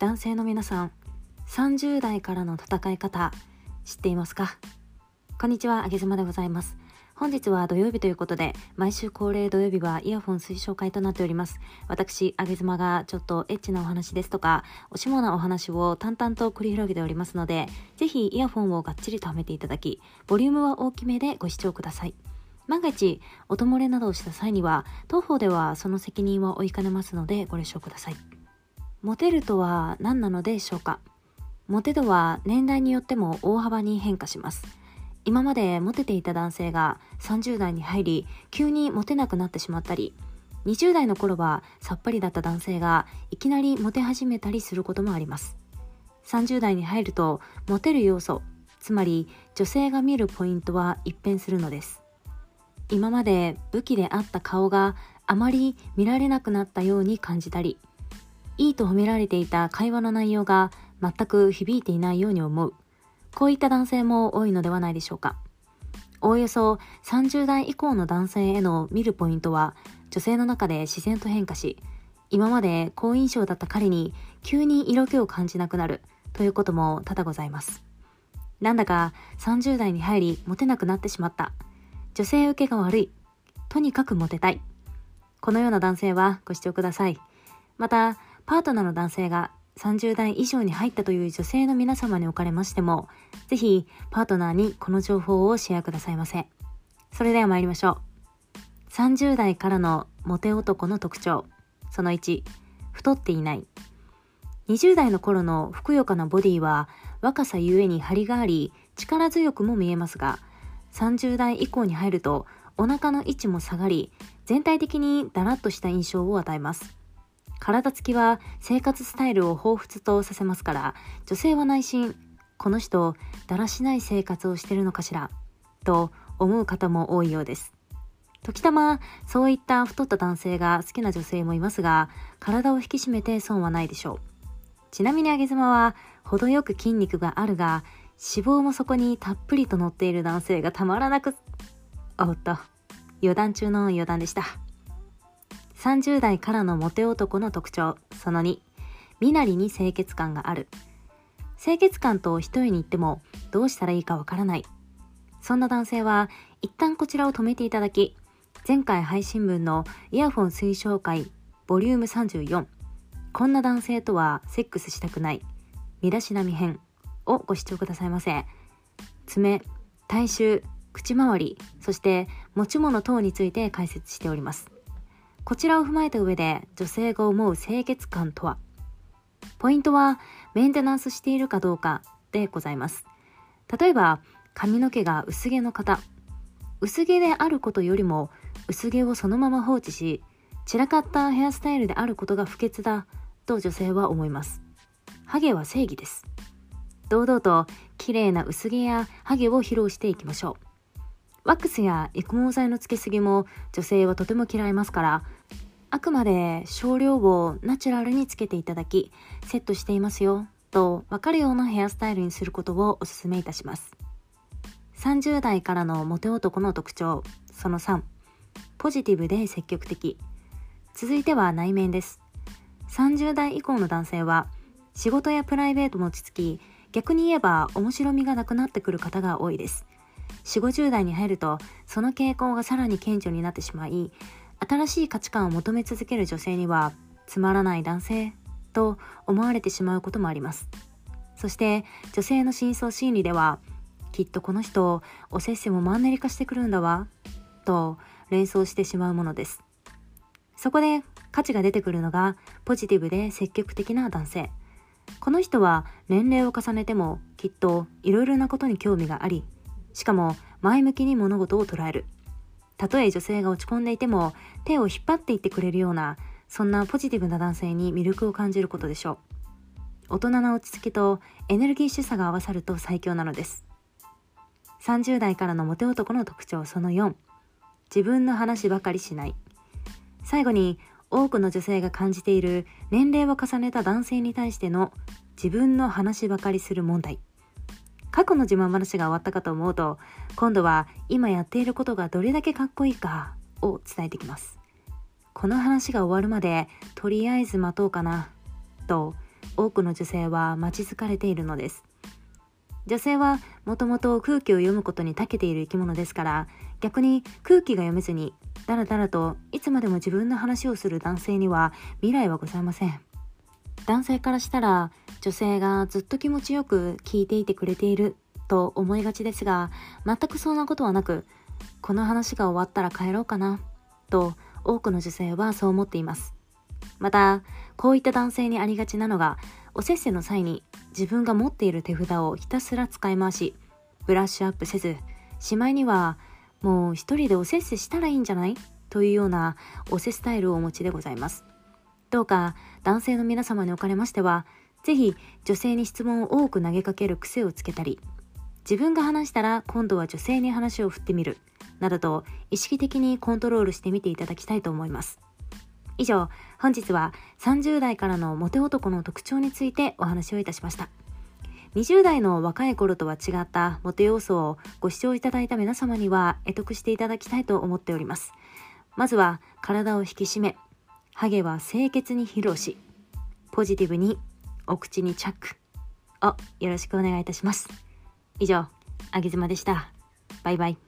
男性の皆さん30代からの戦い方知っていますか？こんにちはあげずまでございます本日は土曜日ということで、毎週恒例土曜日はイヤホン推奨会となっております。私、あげずまがちょっとエッチなお話ですとか、おしもなお話を淡々と繰り広げておりますので、ぜひイヤホンをがっちりとはめていただき、ボリュームは大きめでご視聴ください。万が一、音漏れなどをした際には、当方ではその責任は負いかねますのでご了承ください。モテるとは何なのでしょうか？モテ度は年代によっても大幅に変化します。今までモテていた男性が30代に入り急にモテなくなってしまったり20代の頃はさっぱりだった男性がいきなりモテ始めたりすることもあります。30代に入るとモテる要素つまり女性が見るポイントは一変するのです。今まで武器であった顔があまり見られなくなったように感じたりいいと褒められていた会話の内容が全く響いていないように思うこういった男性も多いのではないでしょうか。おおよそ30代以降の男性への見るポイントは女性の中で自然と変化し、今まで好印象だった彼に急に色気を感じなくなるということも多々ございます。なんだか30代に入りモテなくなってしまった。女性受けが悪い。とにかくモテたい。このような男性はご視聴ください。また、パートナーの男性が30代以上に入ったという女性の皆様におかれましても、ぜひパートナーにこの情報をシェアくださいませ。それでは参りましょう。30代からのモテ男の特徴。その1、太っていない。20代の頃のふくよかなボディは若さゆえに張りがあり力強くも見えますが、30代以降に入るとお腹の位置も下がり、全体的にだらっとした印象を与えます。体つきは生活スタイルを彷彿とさせますから女性は内心この人だらしない生活をしてるのかしらと思う方も多いようです。時たまそういった太った男性が好きな女性もいますが体を引き締めて損はないでしょう。ちなみにあげ妻は程よく筋肉があるが脂肪もそこにたっぷりと乗っている男性がたまらなくおっと余談中の余談でした。30代からのモテ男の特徴。その2身なりに清潔感がある。清潔感と一重に言ってもどうしたらいいかわからない。そんな男性は一旦こちらを止めていただき前回配信分のイヤフォン推奨会ボリューム34こんな男性とはセックスしたくない。身だしなみ編をご視聴くださいませ。爪体臭口周りそして持ち物等について解説しております。こちらを踏まえた上で女性が思う清潔感とは？ポイントはメンテナンスしているかどうかでございます。例えば髪の毛が薄毛の方。薄毛であることよりも薄毛をそのまま放置し散らかったヘアスタイルであることが不潔だと女性は思います。ハゲは正義です。堂々と綺麗な薄毛やハゲを披露していきましょう。ワックスや育毛剤のつけすぎも女性はとても嫌いますから、あくまで少量をナチュラルにつけていただき、セットしていますよ、とわかるようなヘアスタイルにすることをお勧めいたします。30代からのモテ男の特徴、その3、ポジティブで積極的。続いては内面です。30代以降の男性は、仕事やプライベートも落ち着き、逆に言えば面白みがなくなってくる方が多いです。4 5 0代に入るとその傾向がさらに顕著になってしまい新しい価値観を求め続ける女性にはつまらない男性と思われてしまうこともあります。そして女性の深層心理ではきっとこの人おせっせもマンネリ化してくるんだわと連想してしまうものです。そこで価値が出てくるのがポジティブで積極的な男性。この人は年齢を重ねてもきっといろいろなことに興味がありしかも前向きに物事を捉える。たとえ女性が落ち込んでいても手を引っ張っていってくれるようなそんなポジティブな男性に魅力を感じることでしょう。大人な落ち着きとエネルギッシュさが合わさると最強なのです。30代からのモテ男の特徴その4。自分の話ばかりしない。最後に多くの女性が感じている年齢を重ねた男性に対しての自分の話ばかりする問題。過去の自慢話が終わったかと思うと今度は今やっていることがどれだけかっこいいかを伝えてきます。この話が終わるまでとりあえず待とうかなと多くの女性は待ち疲れているのです。女性はもともと空気を読むことに長けている生き物ですから逆に空気が読めずにだらだらといつまでも自分の話をする男性には未来はございません。男性からしたら女性がずっと気持ちよく聞いていてくれていると思いがちですが全くそんなことはなくこの話が終わったら帰ろうかなと多くの女性はそう思っています。またこういった男性にありがちなのがおせっせの際に自分が持っている手札をひたすら使い回しブラッシュアップせずしまいにはもう一人でおせっせしたらいいんじゃない？というようなおせスタイルをお持ちでございます。どうか男性の皆様におかれましてはぜひ女性に質問を多く投げかける癖をつけたり自分が話したら今度は女性に話を振ってみるなどと意識的にコントロールしてみていただきたいと思います以上、本日は30代からのモテ男の特徴についてお話をいたしました。20代の若い頃とは違ったモテ要素をご視聴いただいた皆様には得得していただきたいと思っております。まずは体を引き締め、ハゲは清潔に披露し、ポジティブにお口にチャックをよろしくお願いいたします。以上、あげずまでした。バイバイ。